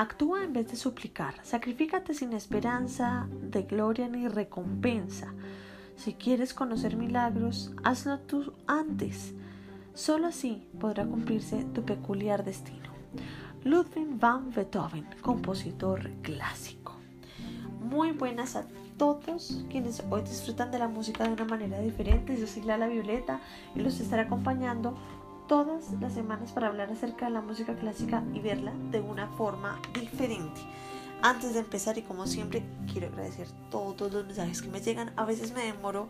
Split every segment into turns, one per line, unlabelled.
Actúa en vez de suplicar. Sacrifícate sin esperanza de gloria ni recompensa. Si quieres conocer milagros, hazlo tú antes. Solo así podrá cumplirse tu peculiar destino. Ludwig van Beethoven, compositor clásico. Muy buenas a todos quienes hoy disfrutan de la música de una manera diferente. Yo soy Lala Violeta y los estaré acompañando todas las semanas para hablar acerca de la música clásica y verla de una forma diferente. Antes de empezar y como siempre quiero agradecer todos los mensajes que me llegan. A veces me demoro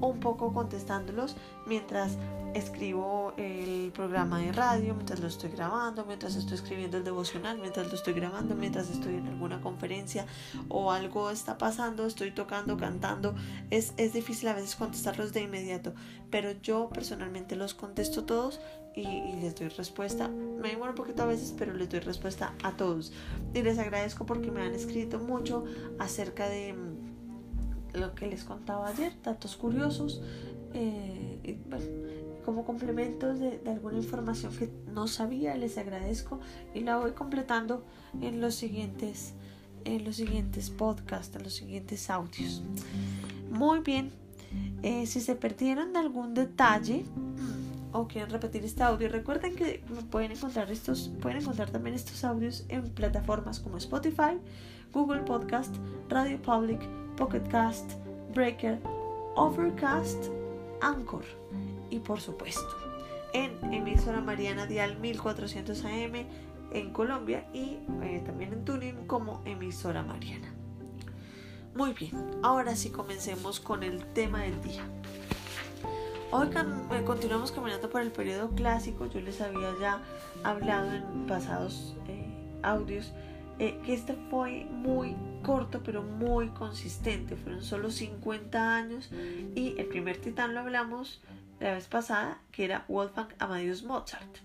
un poco contestándolos mientras escribo el programa de radio, mientras lo estoy grabando, mientras estoy escribiendo el devocional, mientras lo estoy grabando, mientras estoy en alguna conferencia o algo está pasando, estoy tocando, cantando. Es, es difícil a veces contestarlos de inmediato, pero yo personalmente los contesto todos y, les doy respuesta. Me demoro un poquito a veces, pero les doy respuesta a todos. Y les agradezco porque me han escrito mucho acerca de mm, lo que les contaba ayer, datos curiosos, eh, como complementos de, alguna información que no sabía, les agradezco y la voy completando en los siguientes, en los siguientes podcasts, en los siguientes audios. Muy bien, eh, si se perdieron algún detalle, o quieren repetir este audio, recuerden que pueden encontrar estos, pueden encontrar también estos audios en plataformas como Spotify, Google Podcast, Radio Public, Pocket Cast, Breaker, Overcast, Anchor y por supuesto en emisora Mariana Dial 1400 AM en Colombia y eh, también en Tuning como emisora Mariana. Muy bien, ahora sí comencemos con el tema del día. Hoy eh, continuamos caminando por el periodo clásico. Yo les había ya hablado en pasados eh, audios eh, que este fue muy corto pero muy consistente. Fueron solo 50 años y el primer titán lo hablamos la vez pasada que era Wolfgang Amadeus Mozart.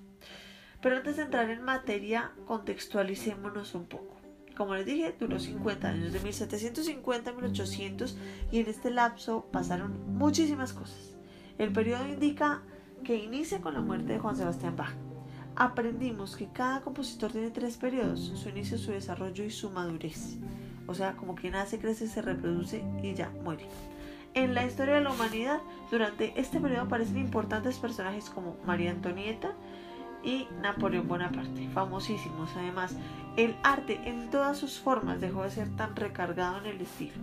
Pero antes de entrar en materia, contextualicémonos un poco. Como les dije, duró 50 años, de 1750 a 1800, y en este lapso pasaron muchísimas cosas. El periodo indica que inicia con la muerte de Juan Sebastián Bach. Aprendimos que cada compositor tiene tres periodos, su inicio, su desarrollo y su madurez. O sea, como que nace, crece, se reproduce y ya muere. En la historia de la humanidad, durante este periodo aparecen importantes personajes como María Antonieta y Napoleón Bonaparte, famosísimos. Además, el arte en todas sus formas dejó de ser tan recargado en el estilo.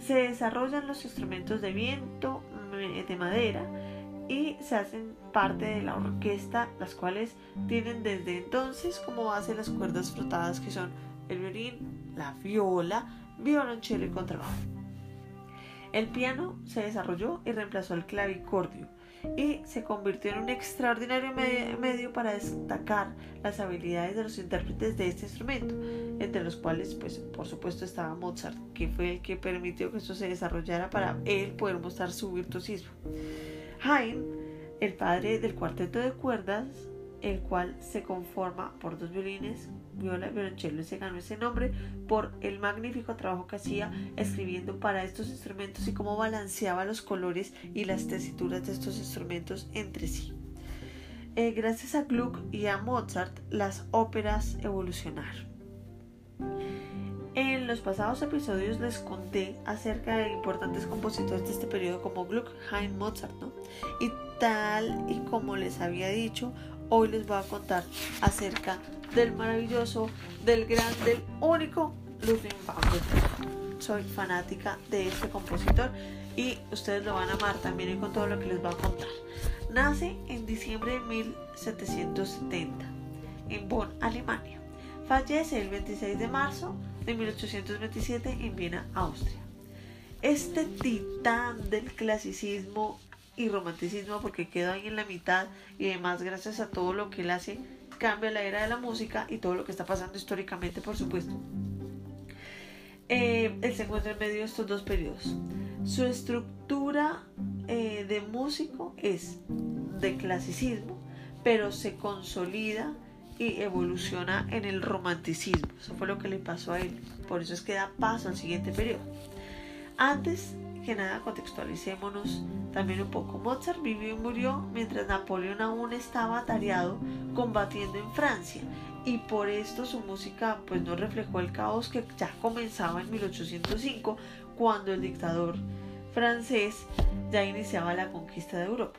Se desarrollan los instrumentos de viento, de madera y se hacen parte de la orquesta, las cuales tienen desde entonces como base las cuerdas frotadas que son el violín, la viola, violonchelo y contrabajo. El piano se desarrolló y reemplazó al clavicordio y se convirtió en un extraordinario medio para destacar las habilidades de los intérpretes de este instrumento, entre los cuales, pues, por supuesto, estaba Mozart, que fue el que permitió que esto se desarrollara para él poder mostrar su virtuosismo. Haydn, el padre del cuarteto de cuerdas, el cual se conforma por dos violines, viola y violonchelo. Se ganó ese nombre por el magnífico trabajo que hacía escribiendo para estos instrumentos y cómo balanceaba los colores y las tesituras de estos instrumentos entre sí. Eh, gracias a Gluck y a Mozart, las óperas evolucionaron. En los pasados episodios les conté acerca de importantes compositores de este periodo como Gluck, Haydn, Mozart, ¿no? Y tal y como les había dicho, hoy les voy a contar acerca del maravilloso, del gran, del único Ludwig van Beethoven. Soy fanática de este compositor y ustedes lo van a amar también con todo lo que les voy a contar. Nace en diciembre de 1770 en Bonn, Alemania. Fallece el 26 de marzo de 1827 en Viena, Austria. Este titán del clasicismo y romanticismo porque quedó ahí en la mitad y además gracias a todo lo que él hace cambia la era de la música y todo lo que está pasando históricamente por supuesto. Él se encuentra en medio de estos dos periodos. Su estructura eh, de músico es de clasicismo, pero se consolida y evoluciona en el romanticismo. Eso fue lo que le pasó a él. Por eso es que da paso al siguiente periodo. Antes que nada, contextualicémonos también un poco. Mozart vivió y murió mientras Napoleón aún estaba atareado combatiendo en Francia y por esto su música pues no reflejó el caos que ya comenzaba en 1805 cuando el dictador francés ya iniciaba la conquista de Europa.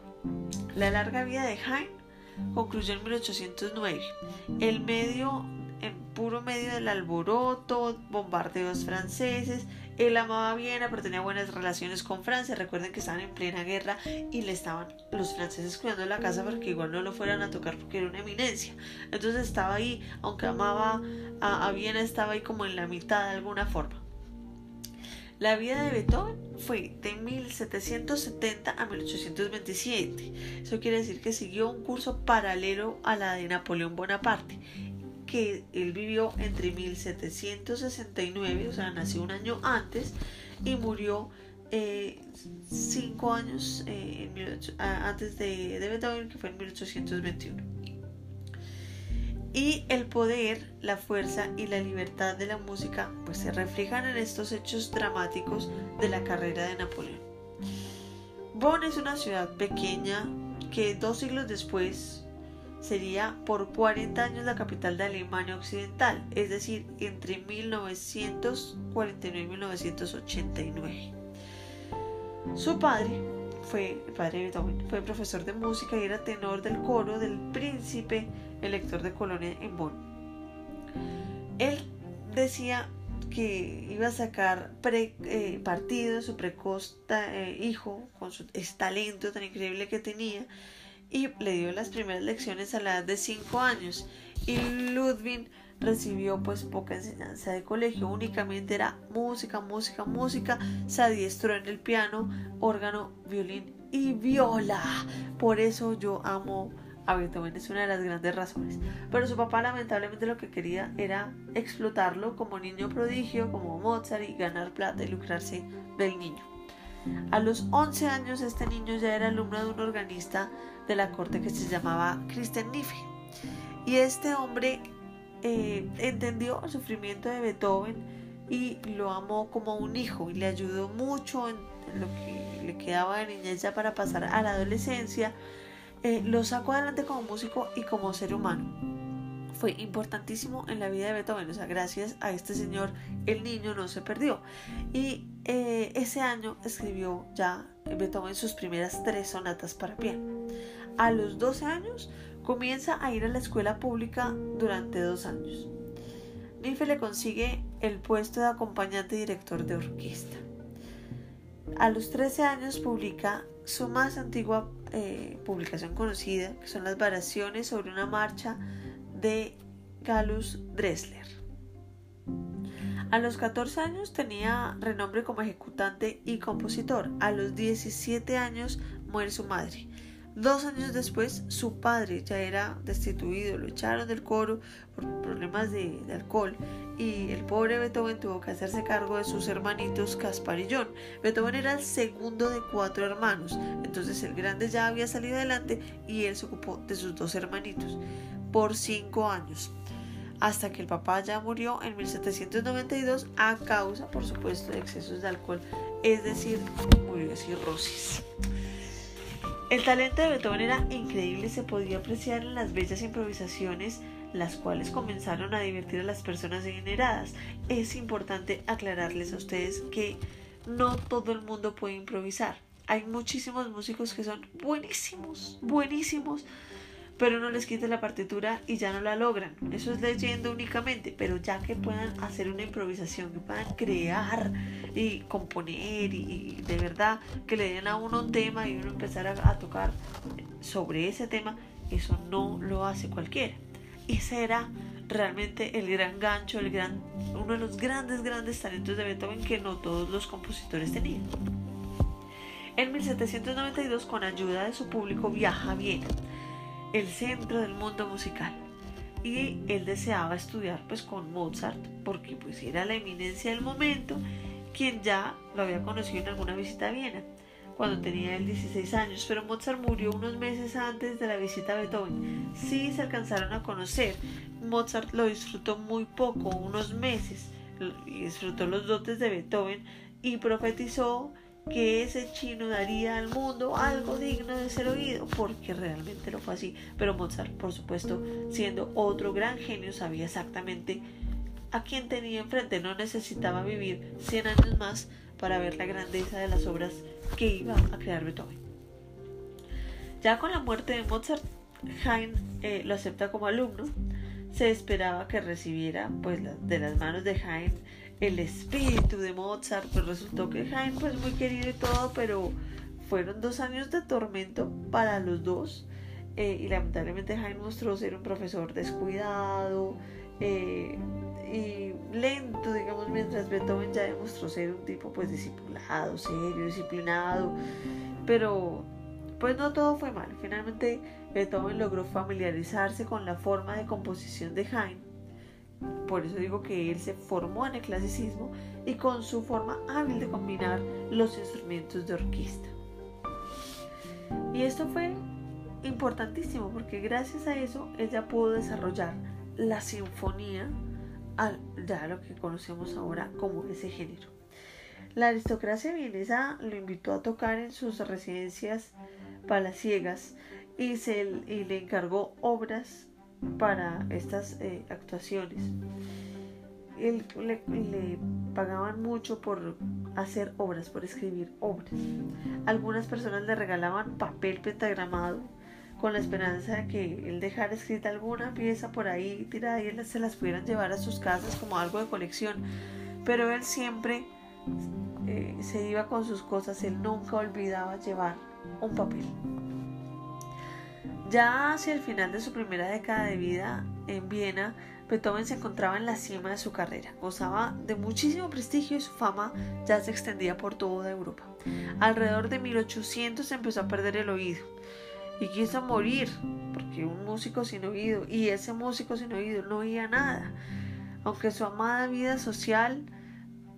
La larga vida de Haydn concluyó en 1809. El medio en puro medio del alboroto, bombardeos franceses. Él amaba Viena, pero tenía buenas relaciones con Francia. Recuerden que estaban en plena guerra y le estaban los franceses cuidando la casa para que igual no lo fueran a tocar porque era una eminencia. Entonces estaba ahí, aunque amaba a, a Viena, estaba ahí como en la mitad de alguna forma. La vida de Beethoven fue de 1770 a 1827. Eso quiere decir que siguió un curso paralelo a la de Napoleón Bonaparte que él vivió entre 1769, o sea, nació un año antes y murió eh, cinco años eh, antes de, de Beethoven, que fue en 1821. Y el poder, la fuerza y la libertad de la música pues se reflejan en estos hechos dramáticos de la carrera de Napoleón. Bonn es una ciudad pequeña que dos siglos después sería por 40 años la capital de Alemania Occidental, es decir, entre 1949 y 1989. Su padre fue, el padre de Beethoven, fue profesor de música y era tenor del coro del príncipe elector de Colonia en Bonn. Él decía que iba a sacar eh, partido de su precoz eh, hijo con su, talento tan increíble que tenía y le dio las primeras lecciones a la edad de 5 años y Ludwig recibió pues poca enseñanza de colegio, únicamente era música, música, música, se adiestró en el piano, órgano, violín y viola. Por eso yo amo a Beethoven, es una de las grandes razones. Pero su papá lamentablemente lo que quería era explotarlo como niño prodigio, como Mozart y ganar plata y lucrarse del niño. A los 11 años este niño ya era alumno de un organista de la corte que se llamaba Christian Niffe. Y este hombre eh, entendió el sufrimiento de Beethoven y lo amó como un hijo y le ayudó mucho en, lo que le quedaba de niñez ya para pasar a la adolescencia. Eh, lo sacó adelante como músico y como ser humano. Fue importantísimo en la vida de Beethoven, o sea, gracias a este señor el niño no se perdió. Y eh, ese año escribió ya Beethoven sus primeras tres sonatas para piano a los 12 años comienza a ir a la escuela pública durante dos años. Nife le consigue el puesto de acompañante director de orquesta. A los 13 años publica su más antigua eh, publicación conocida, que son las variaciones sobre una marcha de Gallus Dressler. A los 14 años tenía renombre como ejecutante y compositor. A los 17 años muere su madre. Dos años después, su padre ya era destituido, lo echaron del coro por problemas de, alcohol y el pobre Beethoven tuvo que hacerse cargo de sus hermanitos Caspar y John. Beethoven era el segundo de cuatro hermanos, entonces el grande ya había salido adelante y él se ocupó de sus dos hermanitos por cinco años hasta que el papá ya murió en 1792 a causa, por supuesto, de excesos de alcohol, es decir, murió de cirrosis. El talento de Beethoven era increíble se podía apreciar en las bellas improvisaciones las cuales comenzaron a divertir a las personas adineradas. Es importante aclararles a ustedes que no todo el mundo puede improvisar. Hay muchísimos músicos que son buenísimos, buenísimos, pero no les quite la partitura y ya no la logran. Eso es leyendo únicamente, pero ya que puedan hacer una improvisación, que puedan crear y componer y, de verdad que le den a uno un tema y uno empezar a, tocar sobre ese tema, eso no lo hace cualquiera. Ese era realmente el gran gancho, el gran, uno de los grandes, grandes talentos de Beethoven que no todos los compositores tenían. En 1792, con ayuda de su público, viaja a Viena el centro del mundo musical. Y él deseaba estudiar pues con Mozart porque pues era la eminencia del momento, quien ya lo había conocido en alguna visita a Viena cuando tenía él 16 años, pero Mozart murió unos meses antes de la visita a Beethoven. Sí se alcanzaron a conocer. Mozart lo disfrutó muy poco, unos meses, y disfrutó los dotes de Beethoven y profetizó que ese chino daría al mundo algo digno de ser oído, porque realmente lo fue así. Pero Mozart, por supuesto, siendo otro gran genio, sabía exactamente a quién tenía enfrente. No necesitaba vivir 100 años más para ver la grandeza de las obras que iba a crear Beethoven. Ya con la muerte de Mozart, Haydn eh, lo acepta como alumno. Se esperaba que recibiera pues, de las manos de Haydn el espíritu de Mozart, pues resultó que Haydn pues muy querido y todo, pero fueron dos años de tormento para los dos eh, y lamentablemente Haydn mostró ser un profesor descuidado eh, y lento, digamos, mientras Beethoven ya demostró ser un tipo pues disciplinado, serio, disciplinado, pero pues no todo fue mal. Finalmente Beethoven logró familiarizarse con la forma de composición de Haydn por eso digo que él se formó en el clasicismo y con su forma hábil de combinar los instrumentos de orquesta. Y esto fue importantísimo porque gracias a eso ella pudo desarrollar la sinfonía, ya lo que conocemos ahora como ese género. La aristocracia vienesa lo invitó a tocar en sus residencias palaciegas y, se, y le encargó obras para estas eh, actuaciones. Él, le, pagaban mucho por hacer obras, por escribir obras. Algunas personas le regalaban papel pentagramado con la esperanza de que él dejara escrita alguna pieza por ahí tirada y él se las pudieran llevar a sus casas como algo de colección. Pero él siempre eh, se iba con sus cosas, él nunca olvidaba llevar un papel. Ya hacia el final de su primera década de vida en Viena, Beethoven se encontraba en la cima de su carrera, gozaba de muchísimo prestigio y su fama ya se extendía por toda Europa. Alrededor de 1800 empezó a perder el oído y quiso morir, porque un músico sin oído, y ese músico sin oído no oía nada. Aunque su amada vida social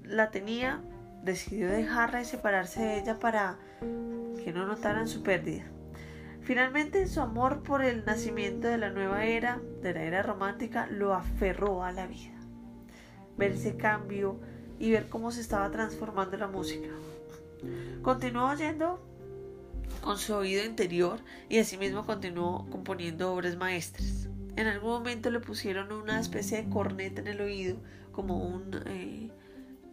la tenía, decidió dejarla y separarse de ella para que no notaran su pérdida. Finalmente, su amor por el nacimiento de la nueva era, de la era romántica, lo aferró a la vida. Ver ese cambio y ver cómo se estaba transformando la música. Continuó oyendo con su oído interior y asimismo continuó componiendo obras maestras. En algún momento le pusieron una especie de corneta en el oído, como un eh,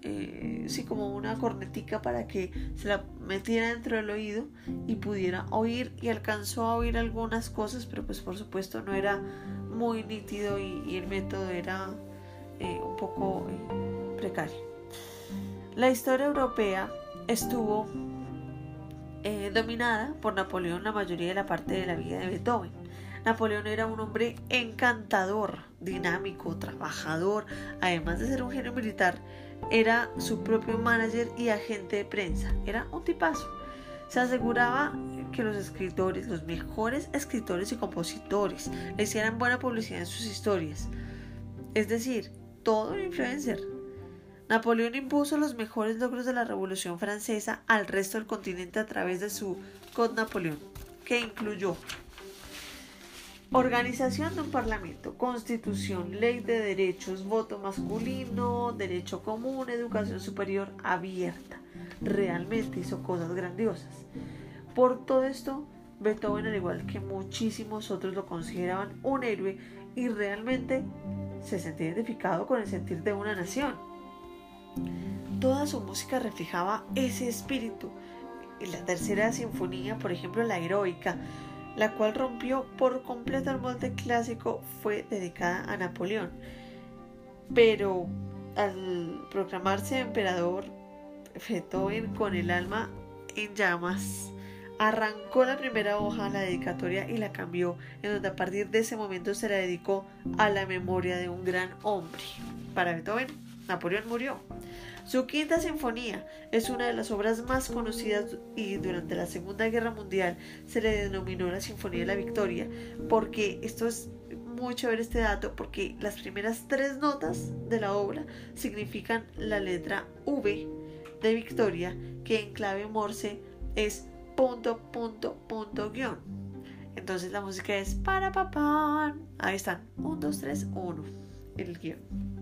eh, sí, como una cornetica para que se la metiera dentro del oído y pudiera oír y alcanzó a oír algunas cosas, pero pues por supuesto no era muy nítido y, el método era eh, un poco eh, precario. La historia europea estuvo dominada por Napoleón la mayoría de la parte de la vida de Beethoven. Napoleón era un hombre encantador, dinámico, trabajador, además de ser un genio militar, era su propio manager y agente de prensa. Era un tipazo. Se aseguraba que los escritores, los mejores escritores y compositores, le hicieran buena publicidad en sus historias. Es decir, todo un influencer. Napoleón impuso los mejores logros de la Revolución Francesa al resto del continente a través de su Code Napoleón, que incluyó Organización de un Parlamento, Constitución, Ley de Derechos, Voto masculino, Derecho común, Educación superior abierta. Realmente hizo cosas grandiosas. Por todo esto, Beethoven, al igual que muchísimos otros, lo consideraban un héroe y realmente se sentía identificado con el sentir de una nación. Toda su música reflejaba ese espíritu. En la tercera sinfonía, por ejemplo, la heroica, la cual rompió por completo el molde clásico, fue dedicada a Napoleón. Pero al proclamarse emperador, Beethoven con el alma en llamas arrancó la primera hoja a la dedicatoria y la cambió, en donde a partir de ese momento se la dedicó a la memoria de un gran hombre. Para Beethoven, Napoleón murió. Su quinta sinfonía es una de las obras más conocidas y durante la Segunda Guerra Mundial se le denominó la Sinfonía de la Victoria porque esto es muy chévere este dato porque las primeras tres notas de la obra significan la letra V de Victoria que en clave morse es punto punto punto guion. Entonces la música es para papá. Ahí están. 1, 2, 3, 1. El guion.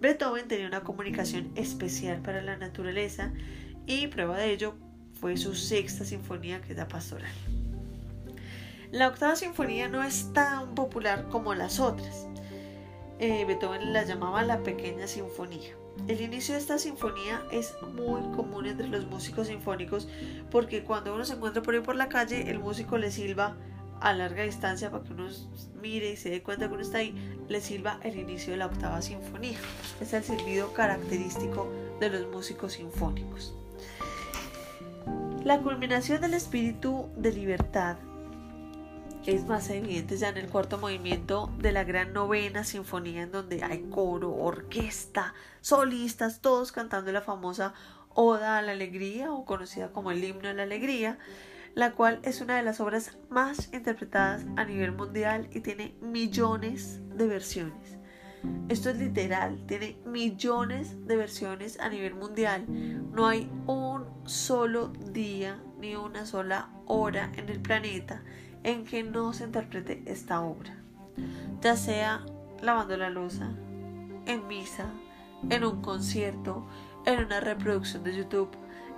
Beethoven tenía una comunicación especial para la naturaleza y prueba de ello fue su sexta sinfonía que es la pastoral. La octava sinfonía no es tan popular como las otras. Eh, Beethoven la llamaba la pequeña sinfonía. El inicio de esta sinfonía es muy común entre los músicos sinfónicos porque cuando uno se encuentra por ahí por la calle, el músico le silba a larga distancia para que uno mire y se dé cuenta que uno está ahí, le silba el inicio de la octava sinfonía. Es el silbido característico de los músicos sinfónicos. La culminación del espíritu de libertad es más evidente ya en el cuarto movimiento de la gran novena sinfonía en donde hay coro, orquesta, solistas, todos cantando la famosa Oda a la Alegría o conocida como el himno de la Alegría, la cual es una de las obras más interpretadas a nivel mundial y tiene millones de versiones. Esto es literal, tiene millones de versiones a nivel mundial. No hay un solo día ni una sola hora en el planeta en que no se interprete esta obra, ya sea lavando la losa, en misa, en un concierto, en una reproducción de YouTube,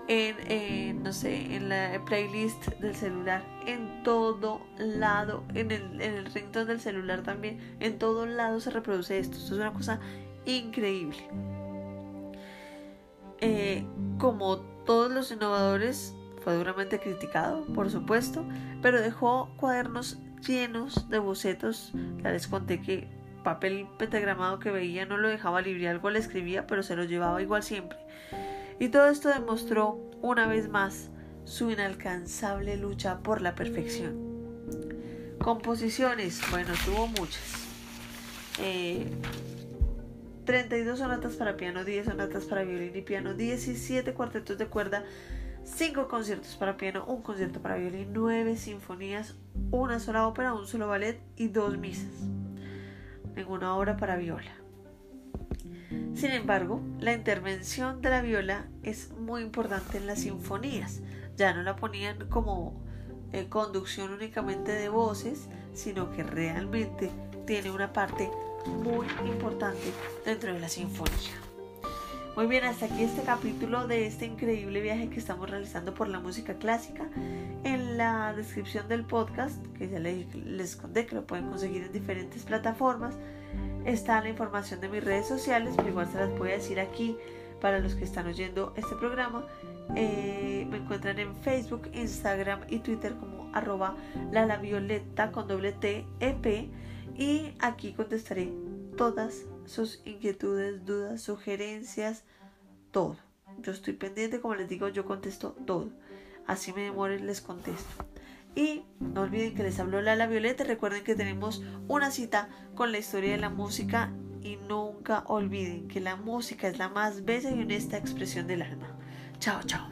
en, no sé, en la playlist del celular, en todo lado, en el, en el del celular también, en todo lado se reproduce esto. Esto es una cosa increíble. Eh, como todos los innovadores, fue duramente criticado, por supuesto, pero dejó cuadernos llenos de bocetos. Ya les conté que papel pentagramado que veía no lo dejaba libre, algo le escribía, pero se lo llevaba igual siempre. Y todo esto demostró una vez más su inalcanzable lucha por la perfección. Composiciones, bueno, tuvo muchas. 32 eh, sonatas para piano, 10 sonatas para violín y piano, 17 cuartetos de cuerda, 5 conciertos para piano, un concierto para violín, 9 sinfonías, una sola ópera, un solo ballet y dos misas. Ninguna obra para viola. Sin embargo, la intervención de la viola es muy importante en las sinfonías. Ya no la ponían como eh, conducción únicamente de voces, sino que realmente tiene una parte muy importante dentro de la sinfonía. Muy bien, hasta aquí este capítulo de este increíble viaje que estamos realizando por la música clásica. En la descripción del podcast, que ya les, les conté que lo pueden conseguir en diferentes plataformas, está la información de mis redes sociales, pero igual se las voy a decir aquí para los que están oyendo este programa. Eh, me encuentran en Facebook, Instagram y Twitter como arroba la violeta con doble T EP y aquí contestaré todas sus inquietudes, dudas, sugerencias, todo. Yo estoy pendiente, como les digo, yo contesto todo. Así me demore, les contesto. Y no olviden que les habló Lala Violeta. Recuerden que tenemos una cita con la historia de la música. Y nunca olviden que la música es la más bella y honesta expresión del alma. Chao, chao.